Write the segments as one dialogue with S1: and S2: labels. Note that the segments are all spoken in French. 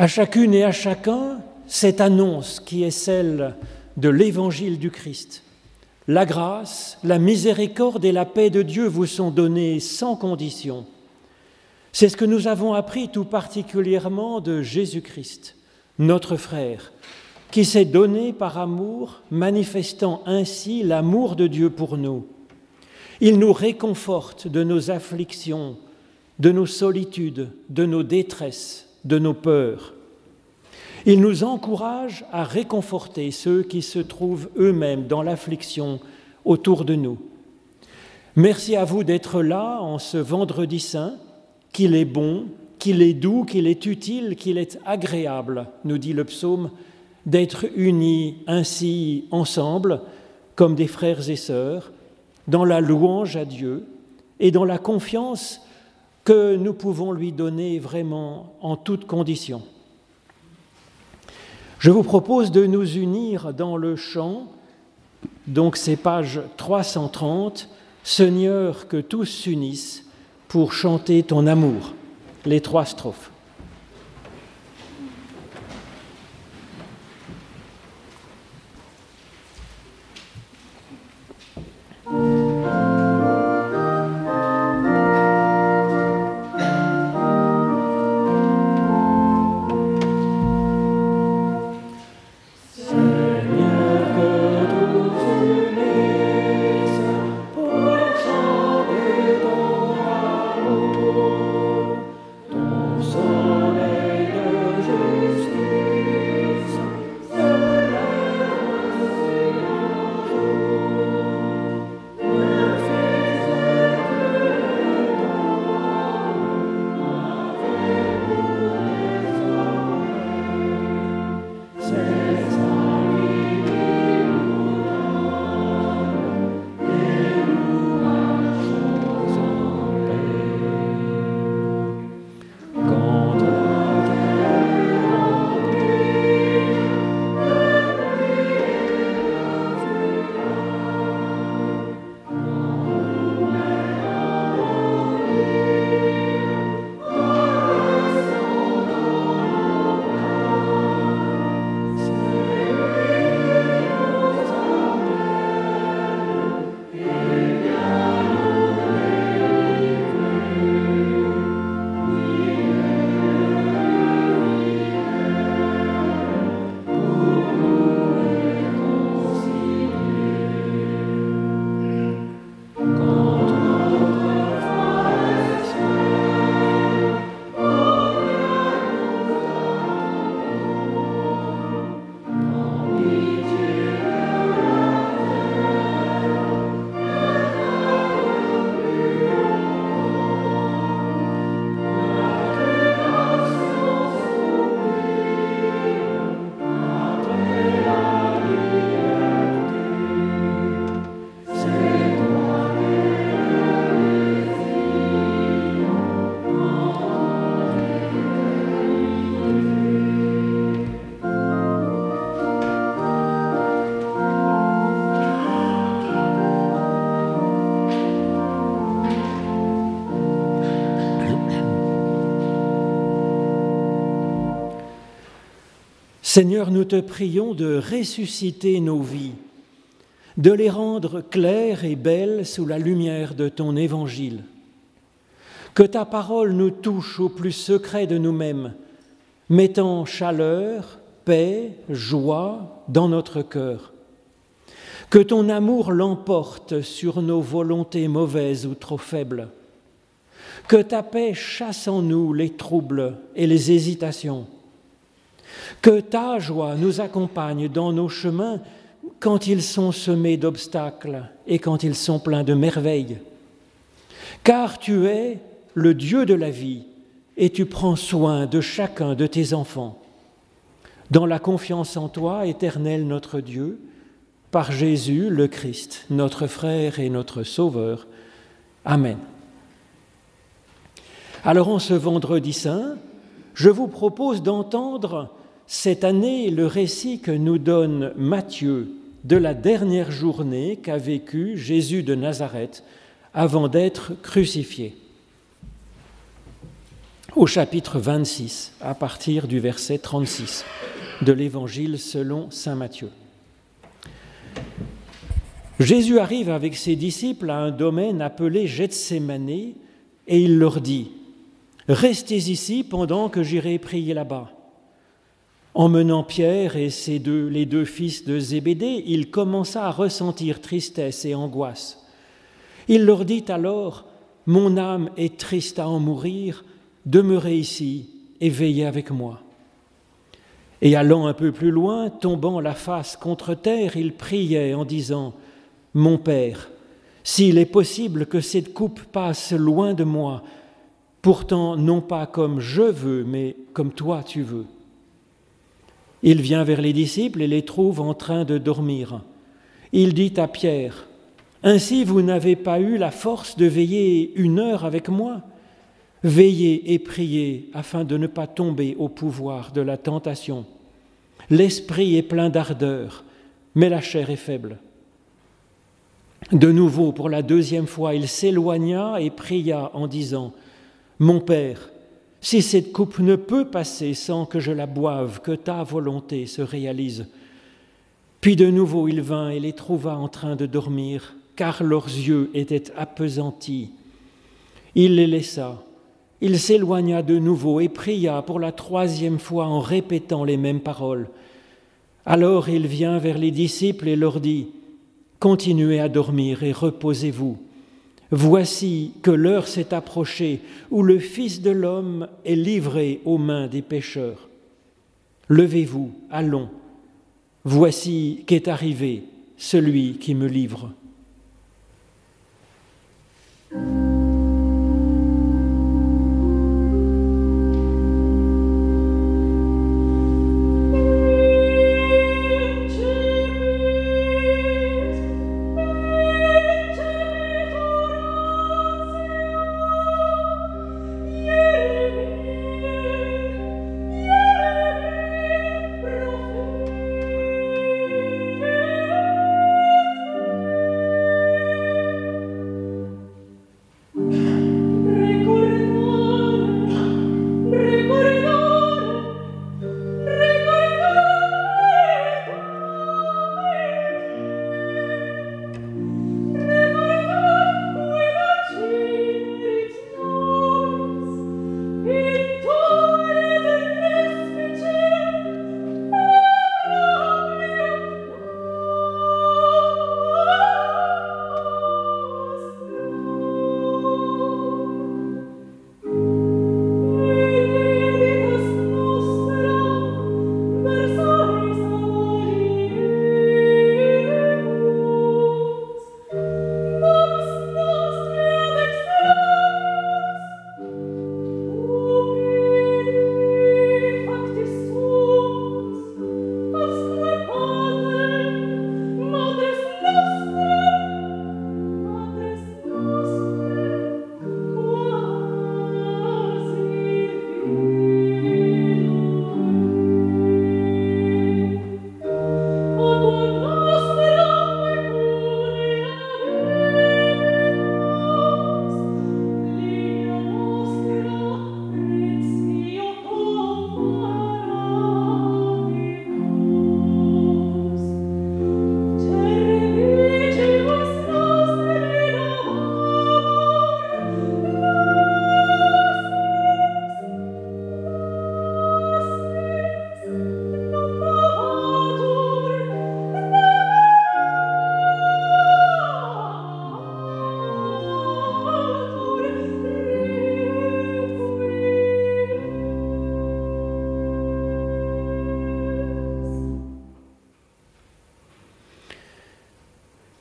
S1: À chacune et à chacun, cette annonce qui est celle de l'évangile du Christ. La grâce, la miséricorde et la paix de Dieu vous sont données sans condition. C'est ce que nous avons appris tout particulièrement de Jésus-Christ, notre frère, qui s'est donné par amour, manifestant ainsi l'amour de Dieu pour nous. Il nous réconforte de nos afflictions, de nos solitudes, de nos détresses, de nos peurs. Il nous encourage à réconforter ceux qui se trouvent eux-mêmes dans l'affliction autour de nous. Merci à vous d'être là en ce vendredi saint, qu'il est bon, qu'il est doux, qu'il est utile, qu'il est agréable, nous dit le psaume, d'être unis ainsi ensemble, comme des frères et sœurs, dans la louange à Dieu et dans la confiance que nous pouvons lui donner vraiment en toutes conditions. Je vous propose de nous unir dans le chant, donc c'est page 330, Seigneur, que tous s'unissent pour chanter ton amour, les trois strophes. Seigneur, nous te prions de ressusciter nos vies, de les rendre claires et belles sous la lumière de ton évangile. Que ta parole nous touche au plus secret de nous-mêmes, mettant chaleur, paix, joie dans notre cœur. Que ton amour l'emporte sur nos volontés mauvaises ou trop faibles. Que ta paix chasse en nous les troubles et les hésitations que ta joie nous accompagne dans nos chemins quand ils sont semés d'obstacles et quand ils sont pleins de merveilles. Car tu es le Dieu de la vie et tu prends soin de chacun de tes enfants. Dans la confiance en toi, éternel notre Dieu, par Jésus le Christ, notre frère et notre Sauveur. Amen. Alors en ce vendredi saint, je vous propose d'entendre cette année le récit que nous donne Matthieu de la dernière journée qu'a vécue Jésus de Nazareth avant d'être crucifié. au chapitre 26, à partir du verset 36 de l'Évangile selon Saint Matthieu. Jésus arrive avec ses disciples à un domaine appelé Gethsemane et il leur dit Restez ici pendant que j'irai prier là-bas. Emmenant Pierre et ses deux, les deux fils de Zébédée, il commença à ressentir tristesse et angoisse. Il leur dit alors Mon âme est triste à en mourir, demeurez ici et veillez avec moi. Et allant un peu plus loin, tombant la face contre terre, il priait en disant Mon Père, s'il est possible que cette coupe passe loin de moi, pourtant non pas comme je veux, mais comme toi tu veux. Il vient vers les disciples et les trouve en train de dormir. Il dit à Pierre, Ainsi vous n'avez pas eu la force de veiller une heure avec moi Veillez et priez afin de ne pas tomber au pouvoir de la tentation. L'esprit est plein d'ardeur, mais la chair est faible. De nouveau, pour la deuxième fois, il s'éloigna et pria en disant, Mon Père, si cette coupe ne peut passer sans que je la boive, que ta volonté se réalise. Puis de nouveau il vint et les trouva en train de dormir, car leurs yeux étaient appesantis. Il les laissa il s'éloigna de nouveau et pria pour la troisième fois en répétant les mêmes paroles. Alors il vient vers les disciples et leur dit, Continuez à dormir et reposez-vous. Voici que l'heure s'est approchée où le Fils de l'homme est livré aux mains des pécheurs. Levez-vous, allons. Voici qu'est arrivé celui qui me livre.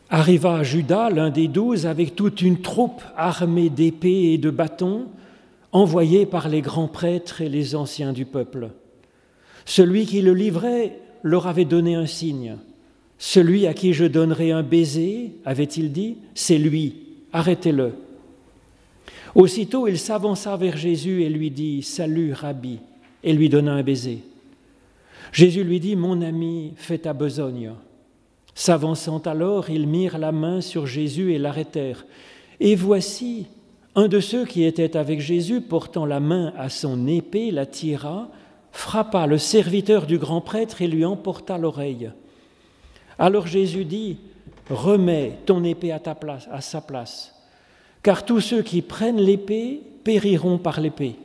S1: Arriva Judas, l'un des douze, avec toute une troupe armée d'épées et de bâtons, envoyée par les grands prêtres et les anciens du peuple. Celui qui le livrait leur avait donné un signe. Celui à qui je donnerai un baiser, avait-il dit, c'est lui, arrêtez-le. Aussitôt il s'avança vers Jésus et lui dit, Salut, Rabbi, et lui donna un baiser. Jésus lui dit, Mon ami, fais ta besogne. S'avançant alors, ils mirent la main sur Jésus et l'arrêtèrent. Et voici, Un de ceux qui étaient avec Jésus, portant la main à son épée, la tira, frappa le serviteur du grand prêtre et lui emporta l'oreille. Alors Jésus dit, remets ton épée à, sa place, car tous ceux qui prennent l'épée périront par l'épée.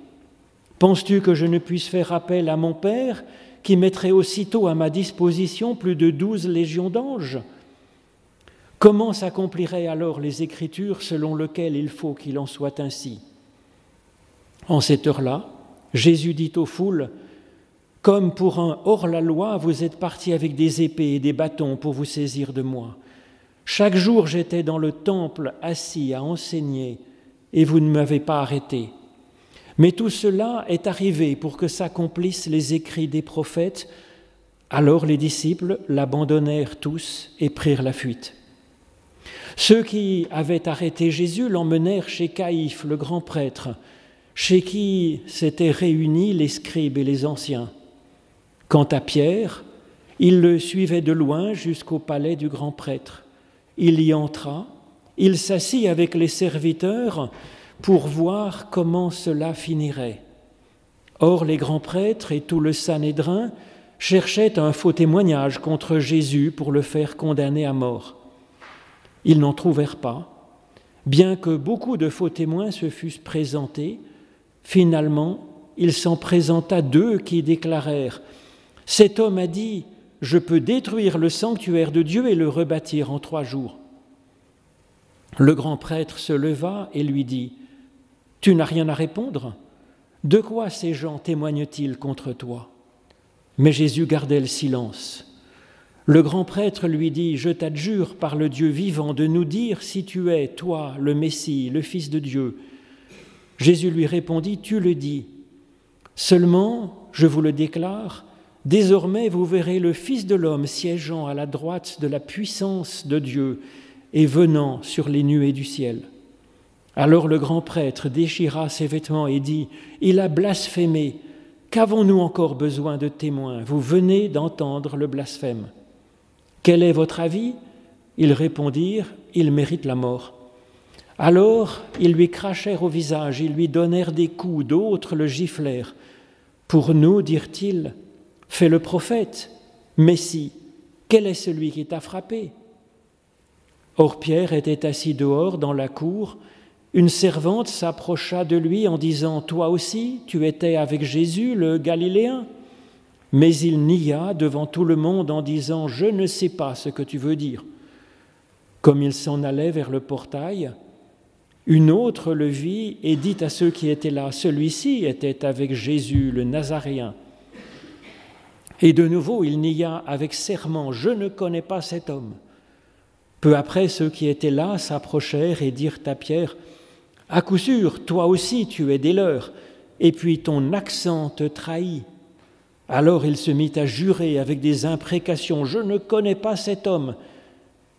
S1: Penses-tu que je ne puisse faire appel à mon Père, qui mettrait aussitôt à ma disposition plus de douze légions d'anges Comment s'accompliraient alors les Écritures selon lesquelles il faut qu'il en soit ainsi? En cette heure-là, Jésus dit aux foules, Comme pour un hors-la-loi, vous êtes partis avec des épées et des bâtons pour vous saisir de moi. Chaque jour j'étais dans le temple assis à enseigner, et vous ne m'avez pas arrêté. Mais tout cela est arrivé pour que s'accomplissent les écrits des prophètes. Alors les disciples l'abandonnèrent tous et prirent la fuite. Ceux qui avaient arrêté Jésus l'emmenèrent chez Caïphe, le grand prêtre, chez qui s'étaient réunis les scribes et les anciens. Quant à Pierre, il le suivait de loin jusqu'au palais du grand prêtre. Il y entra, il s'assit avec les serviteurs pour voir comment cela finirait. Or les grands prêtres et tout le Sanhédrin cherchaient un faux témoignage contre Jésus pour le faire condamner à mort. Ils n'en trouvèrent pas, bien que beaucoup de faux témoins se fussent présentés. Finalement, il s'en présenta deux qui déclarèrent Cet homme a dit Je peux détruire le sanctuaire de Dieu et le rebâtir en trois jours. Le grand prêtre se leva et lui dit Tu n'as rien à répondre De quoi ces gens témoignent-ils contre toi? Mais Jésus gardait le silence. Le grand prêtre lui dit, Je t'adjure par le Dieu vivant de nous dire si tu es, toi, le Messie, le Fils de Dieu. Jésus lui répondit, Tu le dis. Seulement, je vous le déclare, désormais vous verrez le Fils de l'homme siégeant à la droite de la puissance de Dieu et venant sur les nuées du ciel. Alors le grand prêtre déchira ses vêtements et dit, Il a blasphémé. Qu'avons-nous encore besoin de témoins? Vous venez d'entendre le blasphème. Quel est votre avis? Ils répondirent, Il mérite la mort. Alors ils lui crachèrent au visage, ils lui donnèrent des coups, d'autres le giflèrent. Pour nous, dirent-ils, fais le prophète. Messie, quel est celui qui t'a frappé? Or Pierre était assis dehors dans la cour. Une servante s'approcha de lui en disant, Toi aussi, tu étais avec Jésus, le Galiléen mais il nia devant tout le monde en disant Je ne sais pas ce que tu veux dire. Comme il s'en allait vers le portail, une autre le vit et dit à ceux qui étaient là Celui-ci était avec Jésus le Nazaréen. Et de nouveau il nia avec serment Je ne connais pas cet homme. Peu après, ceux qui étaient là s'approchèrent et dirent à Pierre À coup sûr, toi aussi tu es des leurs, et puis ton accent te trahit. Alors il se mit à jurer avec des imprécations, Je ne connais pas cet homme.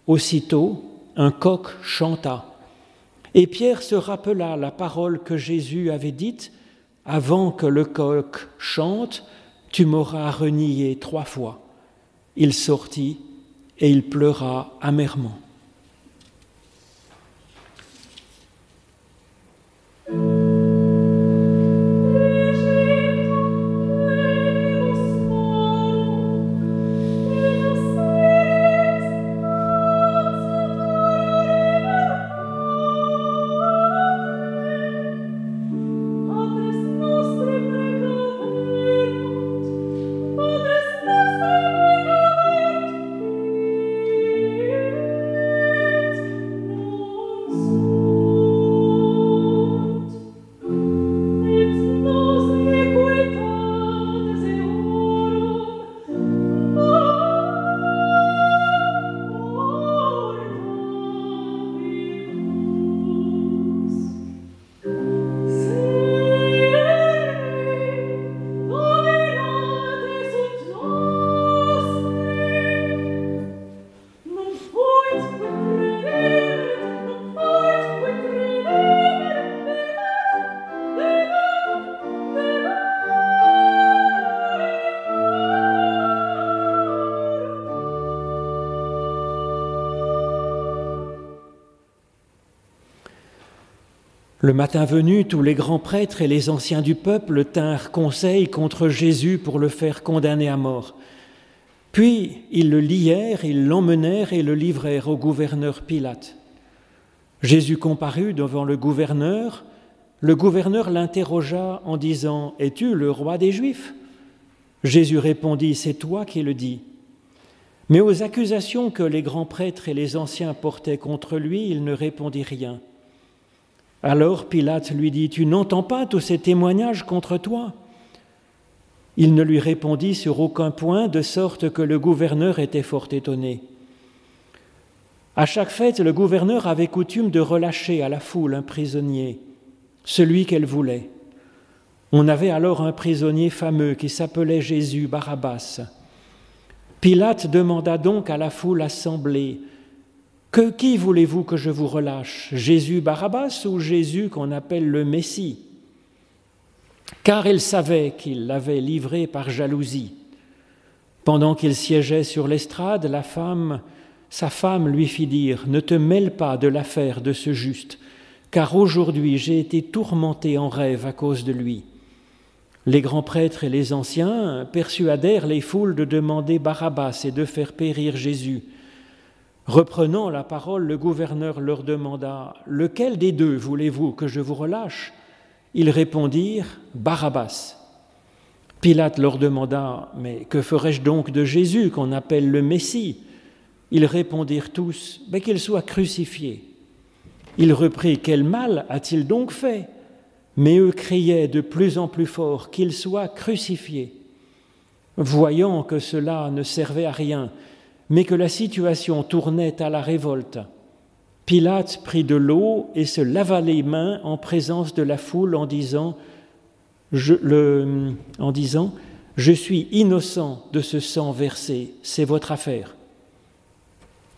S1: Aussitôt, un coq chanta. Et Pierre se rappela la parole que Jésus avait dite, Avant que le coq chante, tu m'auras renié trois fois. Il sortit et il pleura amèrement. Le matin venu, tous les grands prêtres et les anciens du peuple tinrent conseil contre Jésus pour le faire condamner à mort. Puis ils le lièrent, ils l'emmenèrent et le livrèrent au gouverneur Pilate. Jésus comparut devant le gouverneur. Le gouverneur l'interrogea en disant Es-tu le roi des Juifs? Jésus répondit C'est toi qui le dis. Mais aux accusations que les grands prêtres et les anciens portaient contre lui, il ne répondit rien. Alors Pilate lui dit, Tu n'entends pas tous ces témoignages contre toi? Il ne lui répondit sur aucun point, de sorte que le gouverneur était fort étonné. À chaque fête, le gouverneur avait coutume de relâcher à la foule un prisonnier, celui qu'elle voulait. On avait alors un prisonnier fameux qui s'appelait Jésus Barabbas. Pilate demanda donc à la foule assemblée que qui voulez-vous que je vous relâche? Jésus Barabbas ou Jésus qu'on appelle le Messie? Car il savait qu'il l'avait livré par jalousie. Pendant qu'il siégeait sur l'estrade, la femme, sa femme lui fit dire Ne te mêle pas de l'affaire de ce juste, car aujourd'hui j'ai été tourmenté en rêve à cause de lui. Les grands prêtres et les anciens persuadèrent les foules de demander Barabbas et de faire périr Jésus. Reprenant la parole, le gouverneur leur demanda Lequel des deux voulez-vous que je vous relâche? Ils répondirent Barabbas. Pilate leur demanda Mais que ferais-je donc de Jésus qu'on appelle le Messie? Ils répondirent tous Mais qu'il soit crucifié. Il reprit Quel mal a-t-il donc fait? Mais eux criaient de plus en plus fort Qu'il soit crucifié. Voyant que cela ne servait à rien, mais que la situation tournait à la révolte. Pilate prit de l'eau et se lava les mains en présence de la foule en disant, je, en disant Je suis innocent de ce sang versé, c'est votre affaire.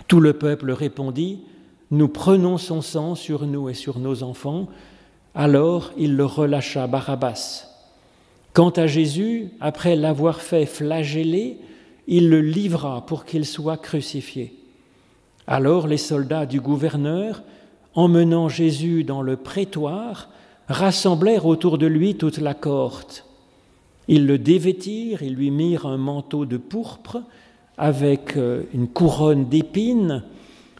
S1: Tout le peuple répondit Nous prenons son sang sur nous et sur nos enfants. Alors il le relâcha Barabbas. Quant à Jésus, après l'avoir fait flageller, il le livra pour qu'il soit crucifié. Alors les soldats du gouverneur, emmenant Jésus dans le prétoire, rassemblèrent autour de lui toute la cohorte. Ils le dévêtirent, ils lui mirent un manteau de pourpre avec euh, une couronne d'épines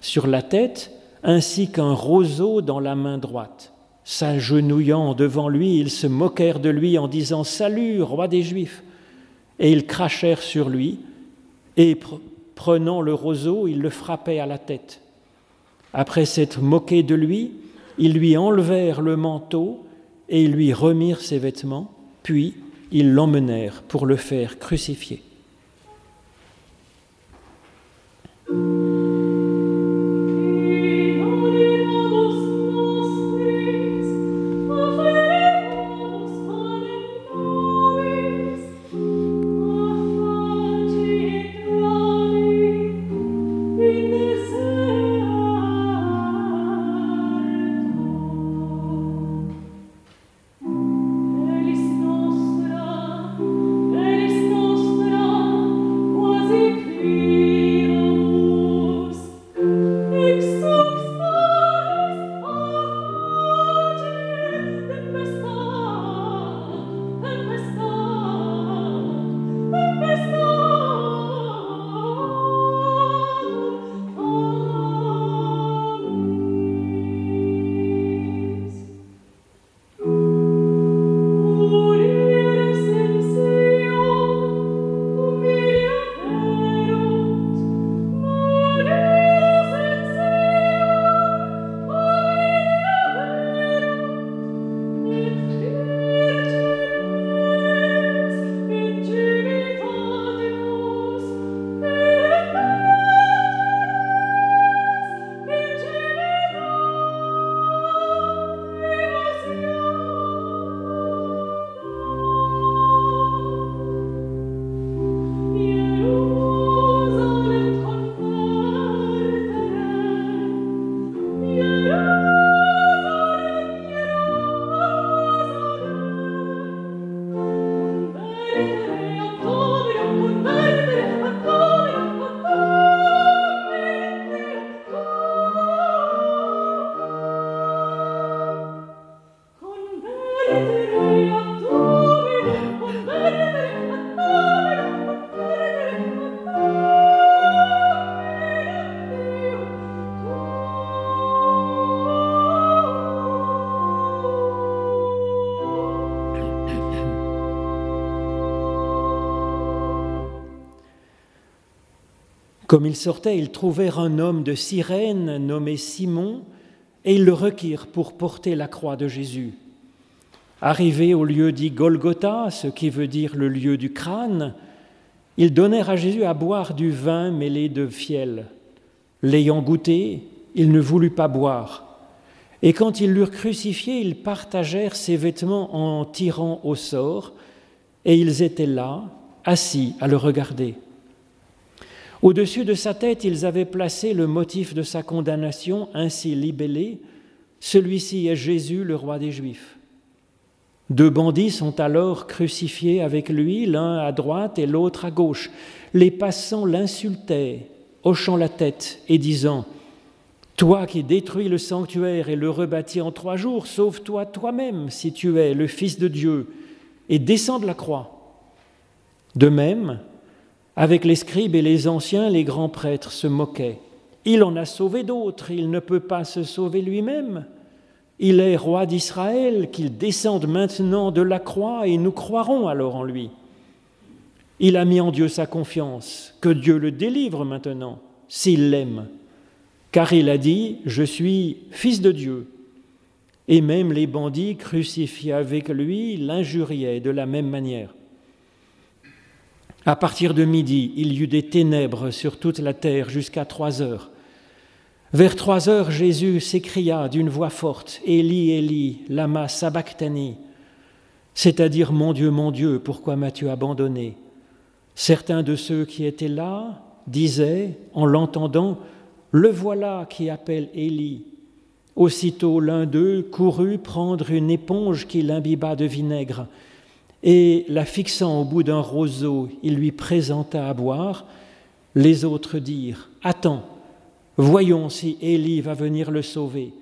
S1: sur la tête, ainsi qu'un roseau dans la main droite. S'agenouillant devant lui, ils se moquèrent de lui en disant Salut, roi des Juifs Et ils crachèrent sur lui et prenant le roseau, il le frappait à la tête. Après s'être moqué de lui, ils lui enlevèrent le manteau et ils lui remirent ses vêtements, puis ils l'emmenèrent pour le faire crucifier. Comme ils sortaient, ils trouvèrent un homme de Cyrène nommé Simon, et ils le requirent pour porter la croix de Jésus. Arrivés au lieu dit Golgotha, ce qui veut dire le lieu du crâne, ils donnèrent à Jésus à boire du vin mêlé de fiel. L'ayant goûté, il ne voulut pas boire. Et quand ils l'eurent crucifié, ils partagèrent ses vêtements en tirant au sort, et ils étaient là, assis à le regarder. Au-dessus de sa tête, ils avaient placé le motif de sa condamnation, ainsi libellé Celui-ci est Jésus, le roi des Juifs. Deux bandits sont alors crucifiés avec lui, l'un à droite et l'autre à gauche. Les passants l'insultaient, hochant la tête et disant Toi qui détruis le sanctuaire et le rebâtis en trois jours, sauve-toi toi-même si tu es le Fils de Dieu et descends de la croix. De même, avec les scribes et les anciens, les grands prêtres se moquaient. Il en a sauvé d'autres, il ne peut pas se sauver lui-même. Il est roi d'Israël, qu'il descende maintenant de la croix et nous croirons alors en lui. Il a mis en Dieu sa confiance, que Dieu le délivre maintenant, s'il l'aime, car il a dit, je suis fils de Dieu. Et même les bandits crucifiés avec lui l'injuriaient de la même manière. À partir de midi, il y eut des ténèbres sur toute la terre jusqu'à trois heures. Vers trois heures, Jésus s'écria d'une voix forte, Élie, Élie, lama sabachthani, c'est-à-dire Mon Dieu, mon Dieu, pourquoi m'as-tu abandonné? Certains de ceux qui étaient là disaient, en l'entendant, Le voilà qui appelle Élie. Aussitôt l'un d'eux courut prendre une éponge qu'il imbiba de vinaigre, et la fixant au bout d'un roseau, il lui présenta à boire. Les autres dirent, Attends, Voyons si Élie va venir le sauver.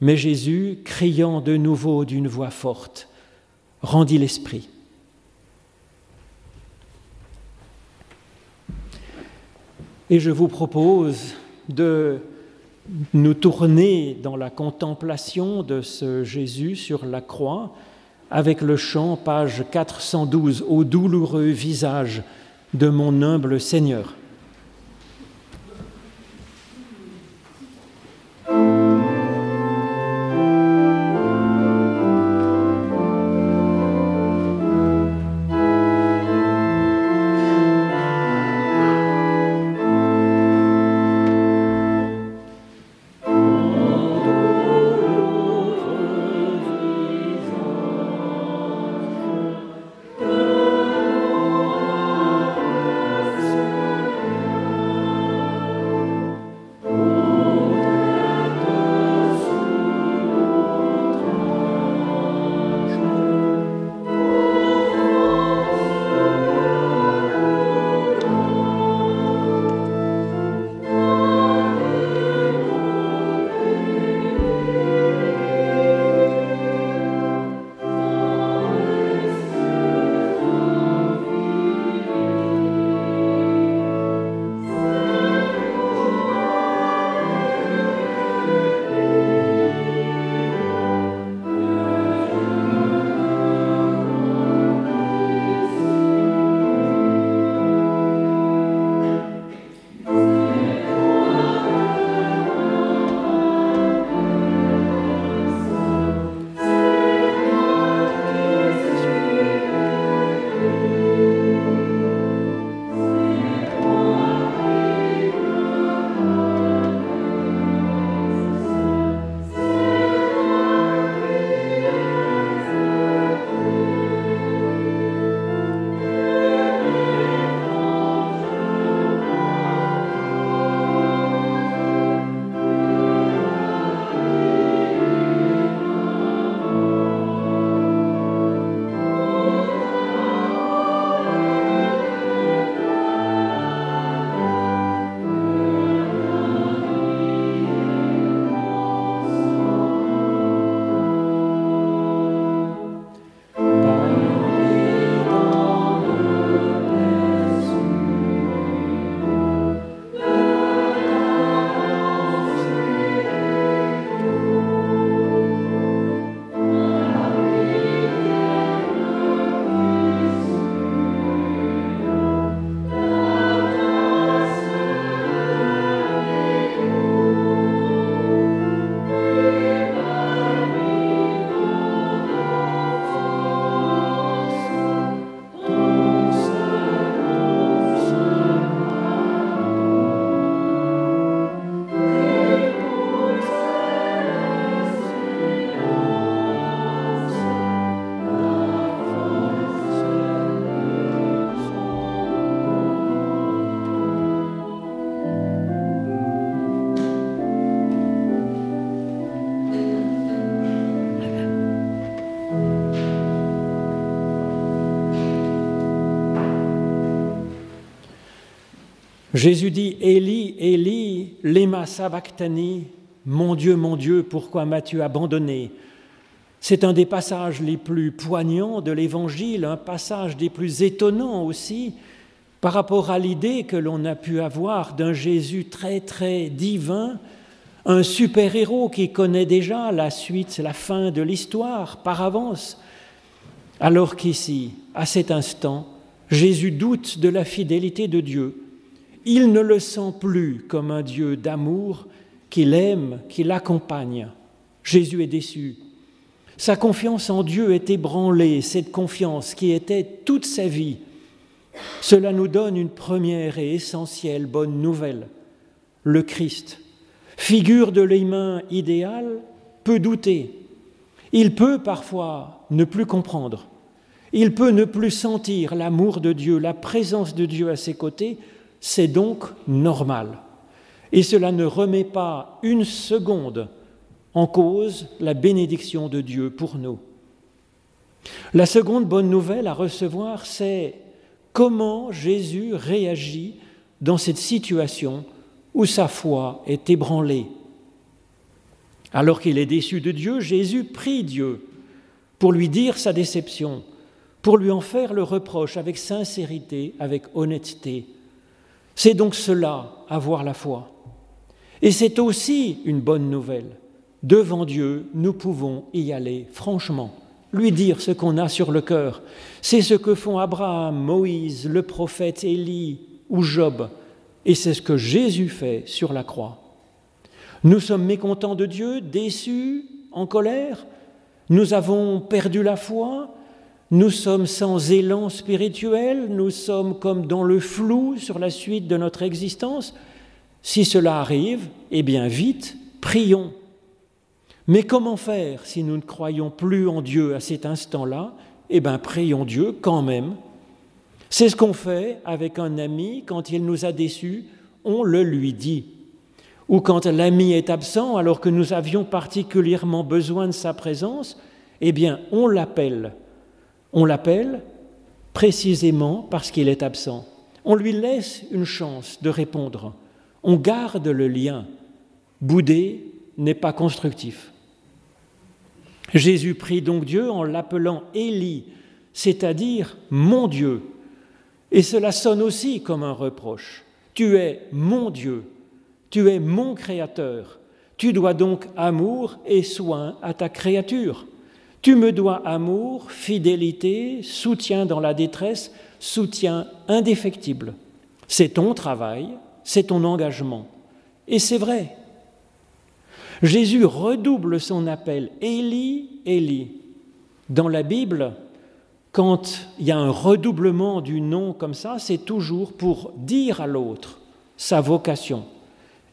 S1: Mais Jésus, criant de nouveau d'une voix forte, rendit l'esprit. Et je vous propose de nous tourner dans la contemplation de ce Jésus sur la croix avec le chant, page 412, Au douloureux visage de mon humble Seigneur. Jésus dit Élie, Élie, lema sabachthani, mon Dieu, mon Dieu, pourquoi m'as-tu abandonné? C'est un des passages les plus poignants de l'Évangile, un passage des plus étonnants aussi par rapport à l'idée que l'on a pu avoir d'un Jésus très très divin, un super-héros qui connaît déjà la suite, la fin de l'histoire par avance, alors qu'ici, à cet instant, Jésus doute de la fidélité de Dieu. Il ne le sent plus comme un Dieu d'amour qu'il aime, qui l'accompagne. Jésus est déçu. Sa confiance en Dieu est ébranlée, cette confiance qui était toute sa vie. Cela nous donne une première et essentielle bonne nouvelle. Le Christ, figure de l'humain idéal, peut douter. Il peut parfois ne plus comprendre. Il peut ne plus sentir l'amour de Dieu, la présence de Dieu à ses côtés. C'est donc normal. Et cela ne remet pas une seconde en cause la bénédiction de Dieu pour nous. La seconde bonne nouvelle à recevoir, c'est comment Jésus réagit dans cette situation où sa foi est ébranlée. Alors qu'il est déçu de Dieu, Jésus prie Dieu pour lui dire sa déception, pour lui en faire le reproche avec sincérité, avec honnêteté. C'est donc cela, avoir la foi. Et c'est aussi une bonne nouvelle. Devant Dieu, nous pouvons y aller franchement, lui dire ce qu'on a sur le cœur. C'est ce que font Abraham, Moïse, le prophète Élie ou Job. Et c'est ce que Jésus fait sur la croix. Nous sommes mécontents de Dieu, déçus, en colère. Nous avons perdu la foi. Nous sommes sans élan spirituel. Nous sommes comme dans le flou sur la suite de notre existence. Si cela arrive, eh bien vite, prions. Mais comment faire si nous ne croyons plus en Dieu à cet instant-là? Eh bien prions Dieu quand même. C'est ce qu'on fait avec un ami quand il nous a déçus, on le lui dit. Ou quand l'ami est absent alors que nous avions particulièrement besoin de sa présence, eh bien on l'appelle. On l'appelle précisément parce qu'il est absent. On lui laisse une chance de répondre. On garde le lien. Bouder n'est pas constructif. Jésus prie donc Dieu en l'appelant Élie, c'est-à-dire mon Dieu. Et cela sonne aussi comme un reproche. Tu es mon Dieu, tu es mon Créateur, tu dois donc amour et soin à ta créature. Tu me dois amour, fidélité, soutien dans la détresse, soutien indéfectible. C'est ton travail, c'est ton engagement. Et c'est vrai. Jésus redouble son appel, Élie, Élie. Dans la Bible, quand il y a un redoublement du nom comme ça, c'est toujours pour dire à l'autre sa vocation.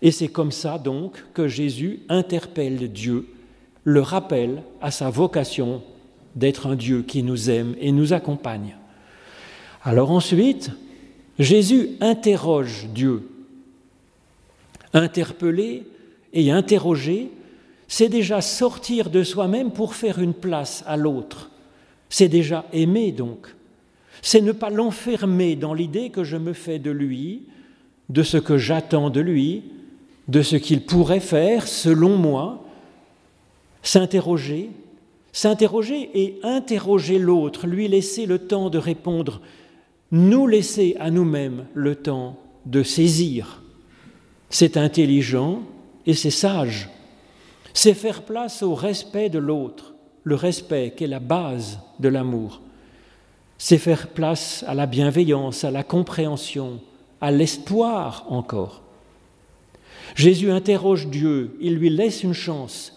S1: Et c'est comme ça donc que Jésus interpelle Dieu, le rappelle à sa vocation d'être un Dieu qui nous aime et nous accompagne. Alors ensuite, Jésus interroge Dieu Interpeller et interroger, c'est déjà sortir de soi-même pour faire une place à l'autre. C'est déjà aimer donc. C'est ne pas l'enfermer dans l'idée que je me fais de lui, de ce que j'attends de lui, de ce qu'il pourrait faire selon moi. S'interroger, s'interroger et interroger l'autre, lui laisser le temps de répondre, nous laisser à nous-mêmes le temps de saisir c'est intelligent et c'est sage. C'est faire place au respect de l'autre, le respect qui est la base de l'amour. C'est faire place à la bienveillance, à la compréhension, à l'espoir encore. Jésus interroge Dieu, il lui laisse une chance.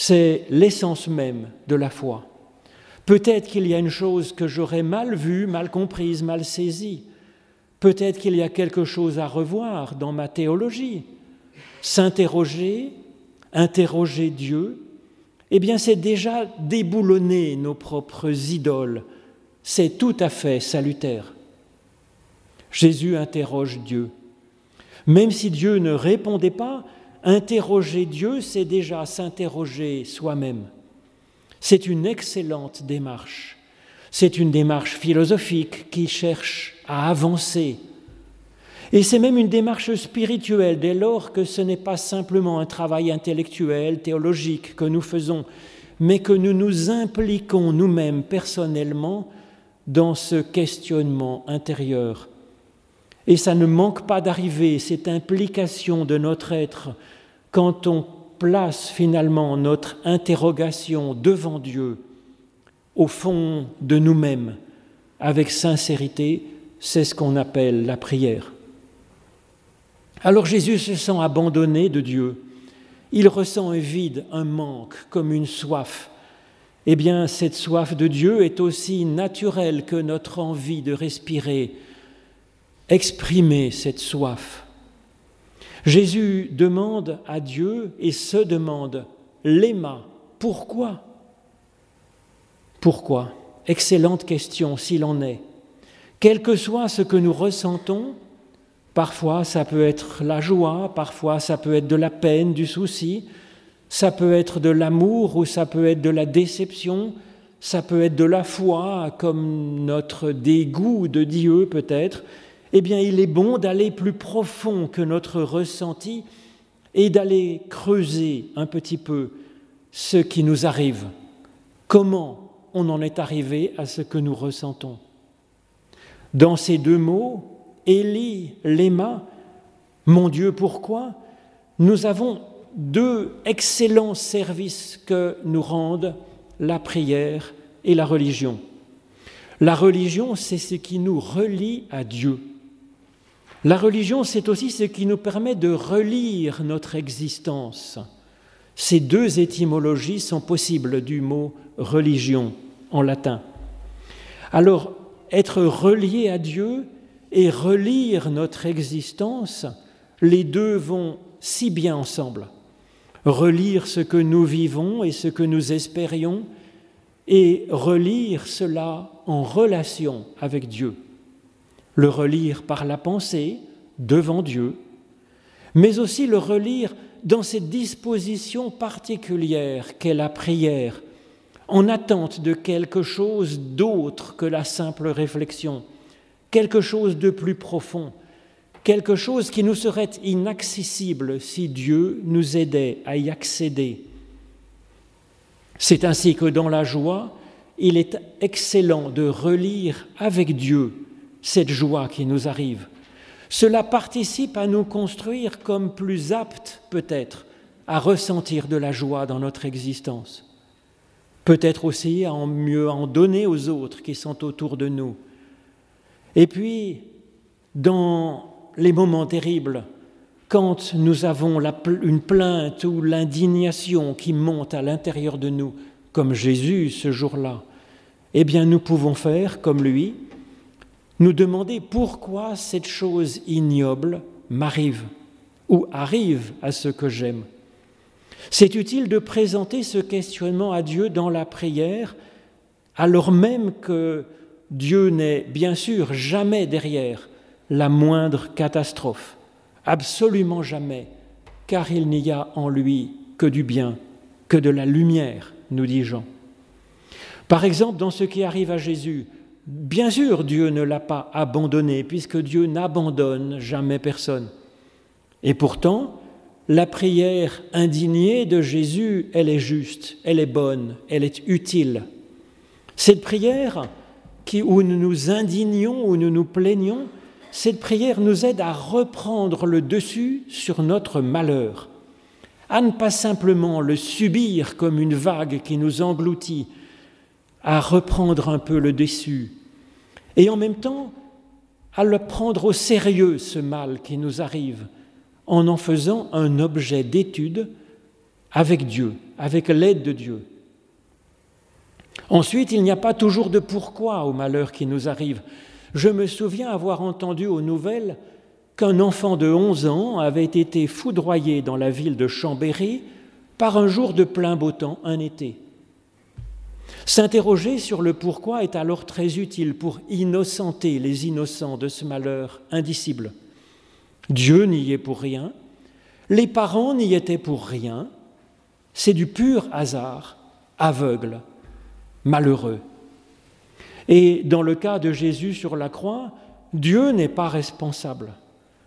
S1: C'est l'essence même de la foi. Peut-être qu'il y a une chose que j'aurais mal vue, mal comprise, mal saisie. Peut-être qu'il y a quelque chose à revoir dans ma théologie. S'interroger, interroger Dieu, eh bien c'est déjà déboulonner nos propres idoles. C'est tout à fait salutaire. Jésus interroge Dieu. Même si Dieu ne répondait pas, interroger Dieu, c'est déjà s'interroger soi-même. C'est une excellente démarche. C'est une démarche philosophique qui cherche à avancer. Et c'est même une démarche spirituelle dès lors que ce n'est pas simplement un travail intellectuel, théologique que nous faisons, mais que nous nous impliquons nous-mêmes personnellement dans ce questionnement intérieur. Et ça ne manque pas d'arriver, cette implication de notre être, quand on place finalement notre interrogation devant Dieu, au fond de nous-mêmes, avec sincérité, c'est ce qu'on appelle la prière. Alors Jésus se sent abandonné de Dieu. Il ressent un vide, un manque, comme une soif. Eh bien, cette soif de Dieu est aussi naturelle que notre envie de respirer. Exprimer cette soif. Jésus demande à Dieu et se demande, Léma, pourquoi? Pourquoi? Excellente question s'il en est. Quel que soit ce que nous ressentons, Parfois, ça peut être la joie, parfois, ça peut être de la peine, du souci, ça peut être de l'amour ou ça peut être de la déception, ça peut être de la foi, comme notre dégoût de Dieu peut-être. Eh bien, il est bon d'aller plus profond que notre ressenti et d'aller creuser un petit peu ce qui nous arrive, comment on en est arrivé à ce que nous ressentons? Dans ces deux mots, Élie, Léma, mon Dieu, pourquoi? Nous avons deux excellents services que nous rendent la prière et la religion. La religion, c'est ce qui nous relie à Dieu. La religion, c'est aussi ce qui nous permet de relire notre existence. Ces deux étymologies sont possibles du mot religion en latin. Alors, être relié à Dieu, et relire notre existence, les deux vont si bien ensemble. Relire ce que nous vivons et ce que nous espérions, et relire cela en relation avec Dieu. Le relire par la pensée, devant Dieu, mais aussi le relire dans cette disposition particulière qu'est la prière, en attente de quelque chose d'autre que la simple réflexion quelque chose de plus profond, quelque chose qui nous serait inaccessible si Dieu nous aidait à y accéder. C'est ainsi que dans la joie, il est excellent de relire avec Dieu cette joie qui nous arrive. Cela participe à nous construire comme plus aptes peut-être à ressentir de la joie dans notre existence. Peut-être aussi à en mieux en donner aux autres qui sont autour de nous et puis, dans les moments terribles, quand nous avons une plainte ou l'indignation qui monte à l'intérieur de nous, comme Jésus ce jour-là, eh bien nous pouvons faire comme lui, nous demander pourquoi cette chose ignoble m'arrive ou arrive à ce que j'aime. C'est utile de présenter ce questionnement à Dieu dans la prière, alors même que Dieu n'est bien sûr jamais derrière la moindre catastrophe, absolument jamais, car il n'y a en lui que du bien, que de la lumière, nous dit Jean. Par exemple, dans ce qui arrive à Jésus, bien sûr Dieu ne l'a pas abandonné, puisque Dieu n'abandonne jamais personne. Et pourtant, la prière indignée de Jésus, elle est juste, elle est bonne, elle est utile. Cette prière, où nous nous indignons, où nous nous plaignons, cette prière nous aide à reprendre le dessus sur notre malheur, à ne pas simplement le subir comme une vague qui nous engloutit, à reprendre un peu le dessus, et en même temps à le prendre au sérieux, ce mal qui nous arrive, en en faisant un objet d'étude avec Dieu, avec l'aide de Dieu. Ensuite, il n'y a pas toujours de pourquoi au malheur qui nous arrive. Je me souviens avoir entendu aux nouvelles qu'un enfant de 11 ans avait été foudroyé dans la ville de Chambéry par un jour de plein beau temps, un été. S'interroger sur le pourquoi est alors très utile pour innocenter les innocents de ce malheur indicible. Dieu n'y est pour rien, les parents n'y étaient pour rien, c'est du pur hasard, aveugle, malheureux. Et dans le cas de Jésus sur la croix, Dieu n'est pas responsable.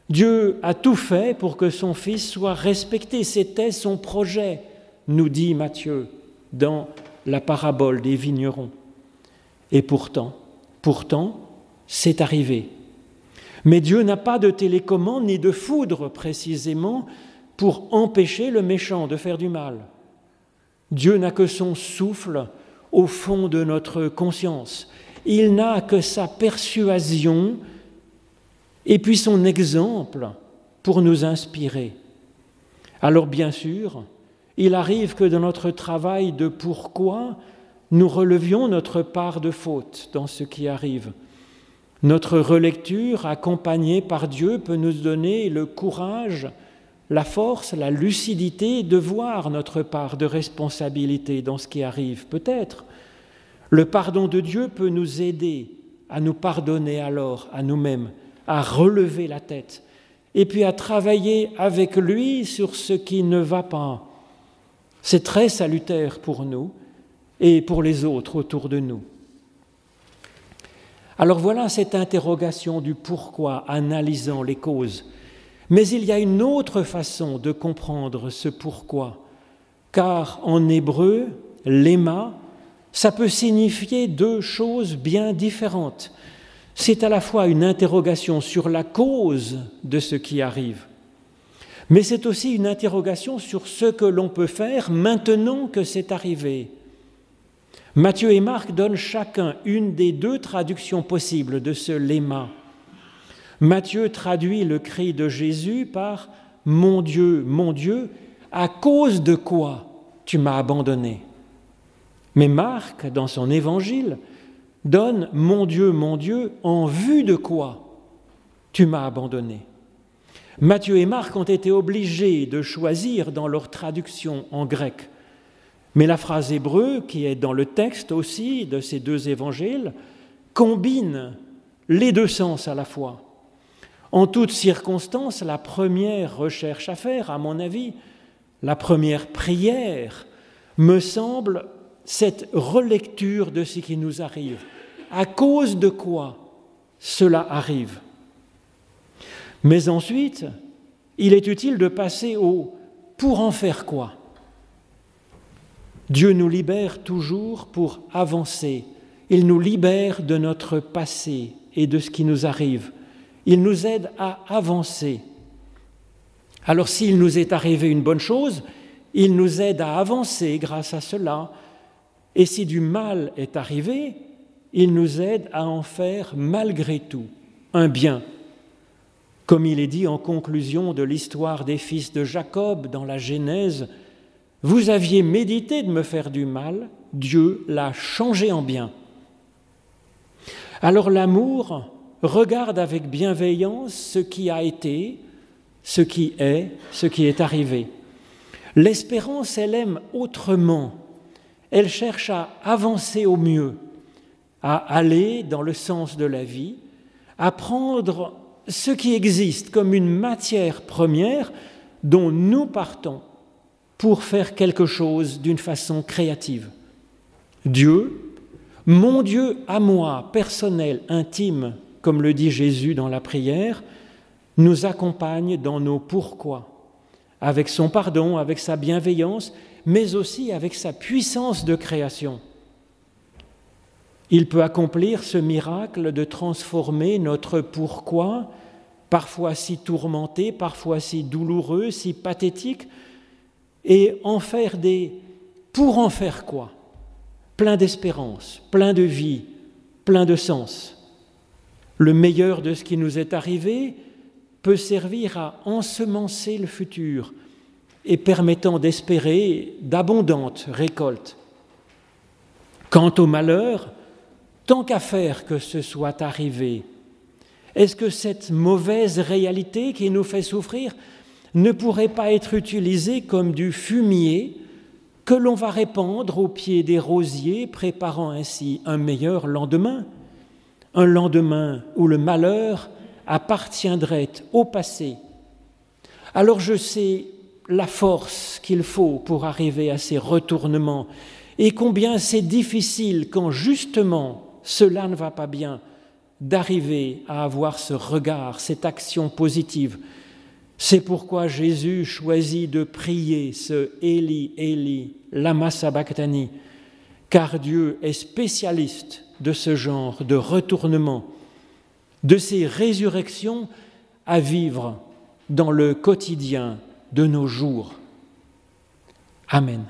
S1: Dieu a tout fait pour que son Fils soit respecté. C'était son projet, nous dit Matthieu dans la parabole des vignerons. Et pourtant, pourtant, c'est arrivé. Mais Dieu n'a pas de télécommande ni de foudre précisément pour empêcher le méchant de faire du mal. Dieu n'a que son souffle au fond de notre conscience. Il n'a que sa persuasion et puis son exemple pour nous inspirer. Alors bien sûr, il arrive que dans notre travail de pourquoi, nous relevions notre part de faute dans ce qui arrive. Notre relecture, accompagnée par Dieu, peut nous donner le courage, la force, la lucidité de voir notre part de responsabilité dans ce qui arrive. Peut-être. Le pardon de Dieu peut nous aider à nous pardonner alors à nous-mêmes à relever la tête et puis à travailler avec lui sur ce qui ne va pas. C'est très salutaire pour nous et pour les autres autour de nous. Alors voilà cette interrogation du pourquoi, analysant les causes. Mais il y a une autre façon de comprendre ce pourquoi, car en hébreu, l'éma, ça peut signifier deux choses bien différentes c'est à la fois une interrogation sur la cause de ce qui arrive, mais c'est aussi une interrogation sur ce que l'on peut faire maintenant que c'est arrivé. Matthieu et Marc donnent chacun une des deux traductions possibles de ce léma. Matthieu traduit le cri de Jésus par Mon Dieu, mon Dieu, à cause de quoi tu m'as abandonné? Mais Marc, dans son évangile, donne Mon Dieu, mon Dieu, en vue de quoi tu m'as abandonné? Matthieu et Marc ont été obligés de choisir dans leur traduction en grec. Mais la phrase hébreu, qui est dans le texte aussi de ces deux évangiles, combine les deux sens à la fois. En toutes circonstances, la première recherche à faire, à mon avis, la première prière, me semble cette relecture de ce qui nous arrive. À cause de quoi cela arrive? Mais ensuite, il est utile de passer au pour en faire quoi? Dieu nous libère toujours pour avancer. Il nous libère de notre passé et de ce qui nous arrive. Il nous aide à avancer. Alors s'il nous est arrivé une bonne chose, il nous aide à avancer grâce à cela, et si du mal est arrivé, il nous aide à en faire malgré tout un bien. Comme il est dit en conclusion de l'histoire des fils de Jacob dans la Genèse, vous aviez médité de me faire du mal, Dieu l'a changé en bien. Alors l'amour regarde avec bienveillance ce qui a été, ce qui est, ce qui est arrivé. L'espérance, elle aime autrement elle cherche à avancer au mieux, à aller dans le sens de la vie, à prendre ce qui existe comme une matière première dont nous partons pour faire quelque chose d'une façon créative. Dieu, mon Dieu à moi, personnel, intime, comme le dit Jésus dans la prière, nous accompagne dans nos pourquoi, avec son pardon, avec sa bienveillance mais aussi avec sa puissance de création. Il peut accomplir ce miracle de transformer notre pourquoi, parfois si tourmenté, parfois si douloureux, si pathétique, et en faire des pour en faire quoi? Plein d'espérance, plein de vie, plein de sens. Le meilleur de ce qui nous est arrivé peut servir à ensemencer le futur, et permettant d'espérer d'abondantes récoltes. Quant au malheur, tant qu'à faire que ce soit arrivé, est-ce que cette mauvaise réalité qui nous fait souffrir ne pourrait pas être utilisée comme du fumier que l'on va répandre au pied des rosiers, préparant ainsi un meilleur lendemain, un lendemain où le malheur appartiendrait au passé. Alors je sais la force qu'il faut pour arriver à ces retournements et combien c'est difficile quand justement cela ne va pas bien
S2: d'arriver à avoir ce regard, cette action positive. C'est pourquoi Jésus choisit de prier ce Eli, Eli, lama sabachthani, car Dieu est spécialiste de ce genre de retournement, de ces résurrections à vivre dans le quotidien de nos jours. Amen.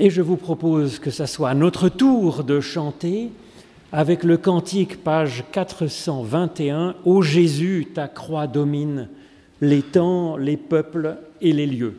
S2: Et je vous propose que ce soit à notre tour de chanter avec le cantique page 421 Ô Jésus, ta croix domine les temps, les peuples et les lieux.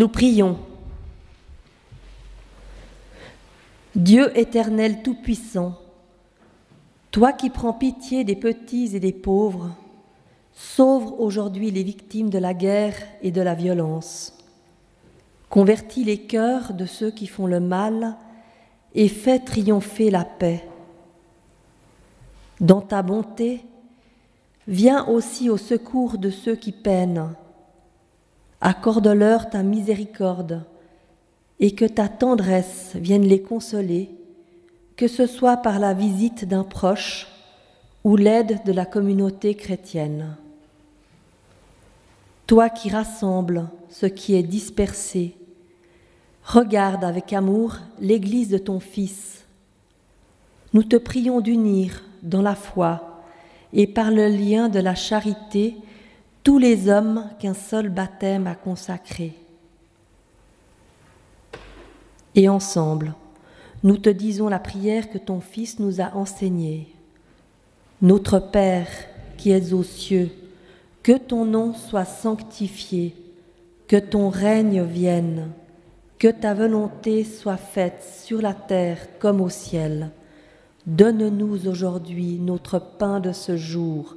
S3: Nous prions. Dieu éternel Tout-Puissant, toi qui prends pitié des petits et des pauvres, sauve aujourd'hui les victimes de la guerre et de la violence. Convertis les cœurs de ceux qui font le mal et fais triompher la paix. Dans ta bonté, viens aussi au secours de ceux qui peinent. Accorde-leur ta miséricorde et que ta tendresse vienne les consoler, que ce soit par la visite d'un proche ou l'aide de la communauté chrétienne. Toi qui rassembles ce qui est dispersé, regarde avec amour l'Église de ton Fils. Nous te prions d'unir dans la foi et par le lien de la charité tous les hommes qu'un seul baptême a consacrés et ensemble, nous te disons la prière que ton Fils nous a enseignée. Notre Père qui es aux cieux, que ton nom soit sanctifié, que ton règne vienne, que ta volonté soit faite sur la terre comme au ciel. Donne-nous aujourd'hui notre pain de ce jour.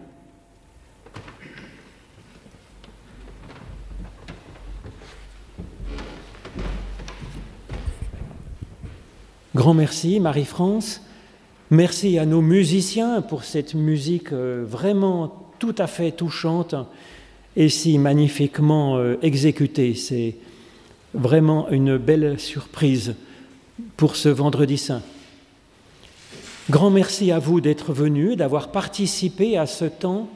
S1: Grand merci, Marie-France. Merci à nos musiciens pour cette musique euh, vraiment tout à fait touchante et si magnifiquement euh, exécutée. C'est vraiment une belle surprise pour ce vendredi saint. Grand merci à vous d'être venus, d'avoir participé à ce temps.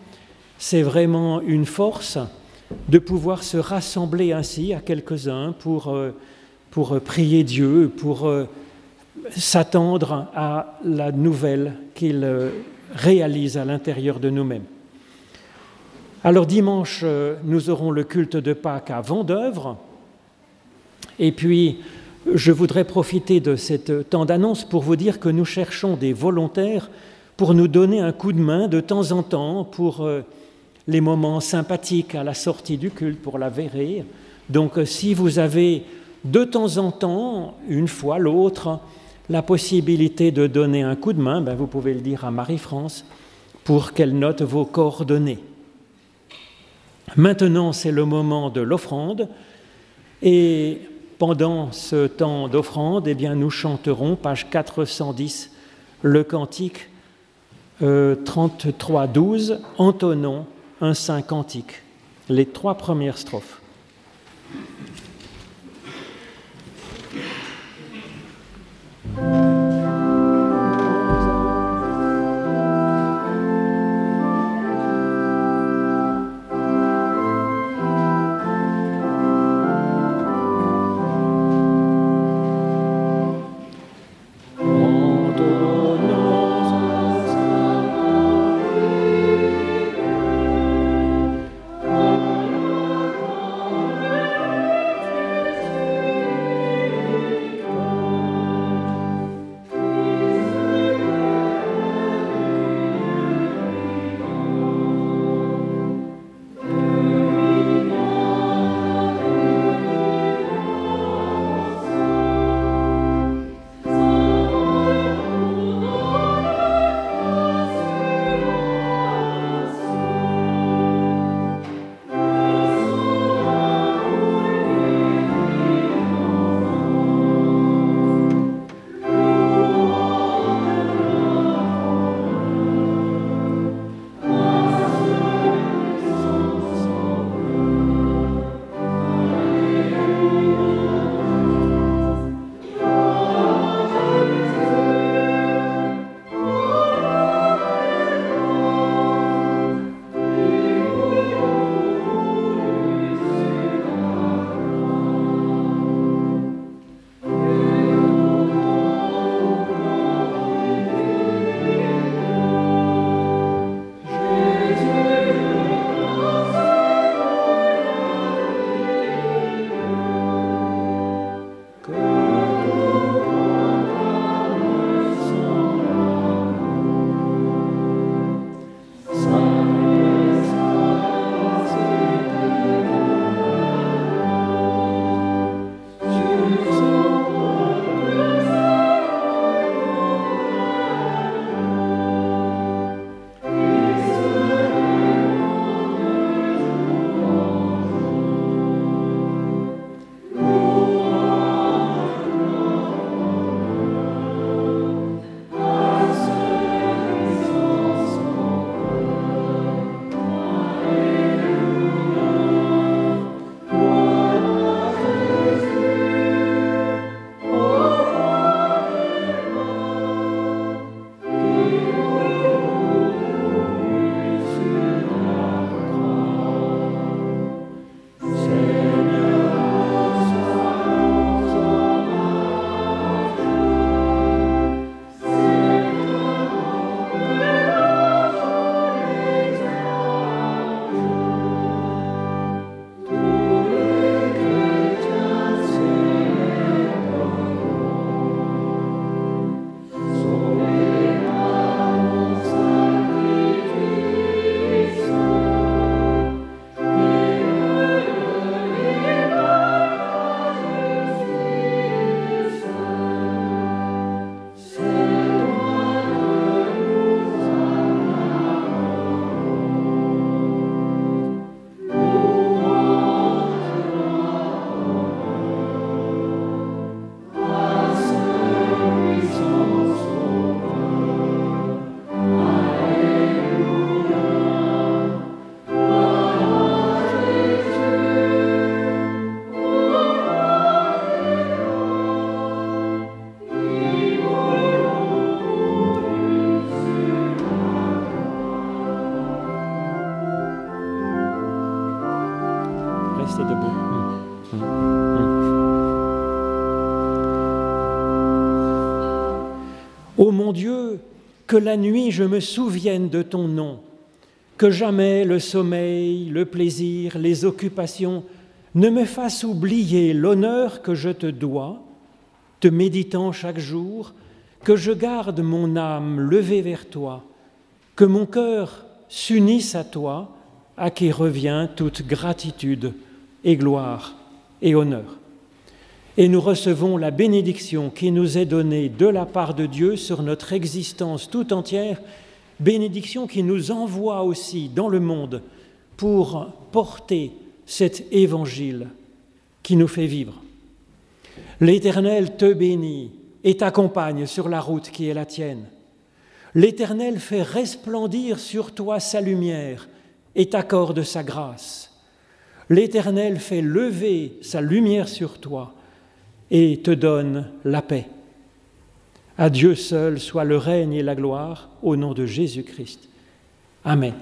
S1: C'est vraiment une force de pouvoir se rassembler ainsi à quelques-uns pour, euh, pour prier Dieu, pour s'attendre à la nouvelle qu'il euh, réalise à l'intérieur de nous-mêmes. Alors dimanche, euh, nous aurons le culte de Pâques à Vendœuvre. Et puis, je voudrais profiter de cette temps d'annonce pour vous dire que nous cherchons des volontaires pour nous donner un coup de main de temps en temps pour euh, les moments sympathiques à la sortie du culte, pour la verrer. Donc si vous avez de temps en temps, une fois l'autre, la possibilité de donner un coup de main, ben vous pouvez le dire à Marie-France pour qu'elle note vos coordonnées. Maintenant, c'est le moment de l'offrande et pendant ce temps d'offrande, eh nous chanterons, page 410, le cantique euh, 33-12, entonnons un saint cantique, les trois premières strophes. Que la nuit je me souvienne de ton nom, que jamais le sommeil, le plaisir, les occupations ne me fassent oublier l'honneur que je te dois, te méditant chaque jour, que je garde mon âme levée vers toi, que mon cœur s'unisse à toi, à qui revient toute gratitude et gloire et honneur. Et nous recevons la bénédiction qui nous est donnée de la part de Dieu sur notre existence tout entière, bénédiction qui nous envoie aussi dans le monde pour porter cet évangile qui nous fait vivre. L'Éternel te bénit et t'accompagne sur la route qui est la tienne. L'Éternel fait resplendir sur toi sa lumière et t'accorde sa grâce. L'Éternel fait lever sa lumière sur toi et te donne la paix. À Dieu seul soit le règne et la gloire au nom de Jésus-Christ. Amen.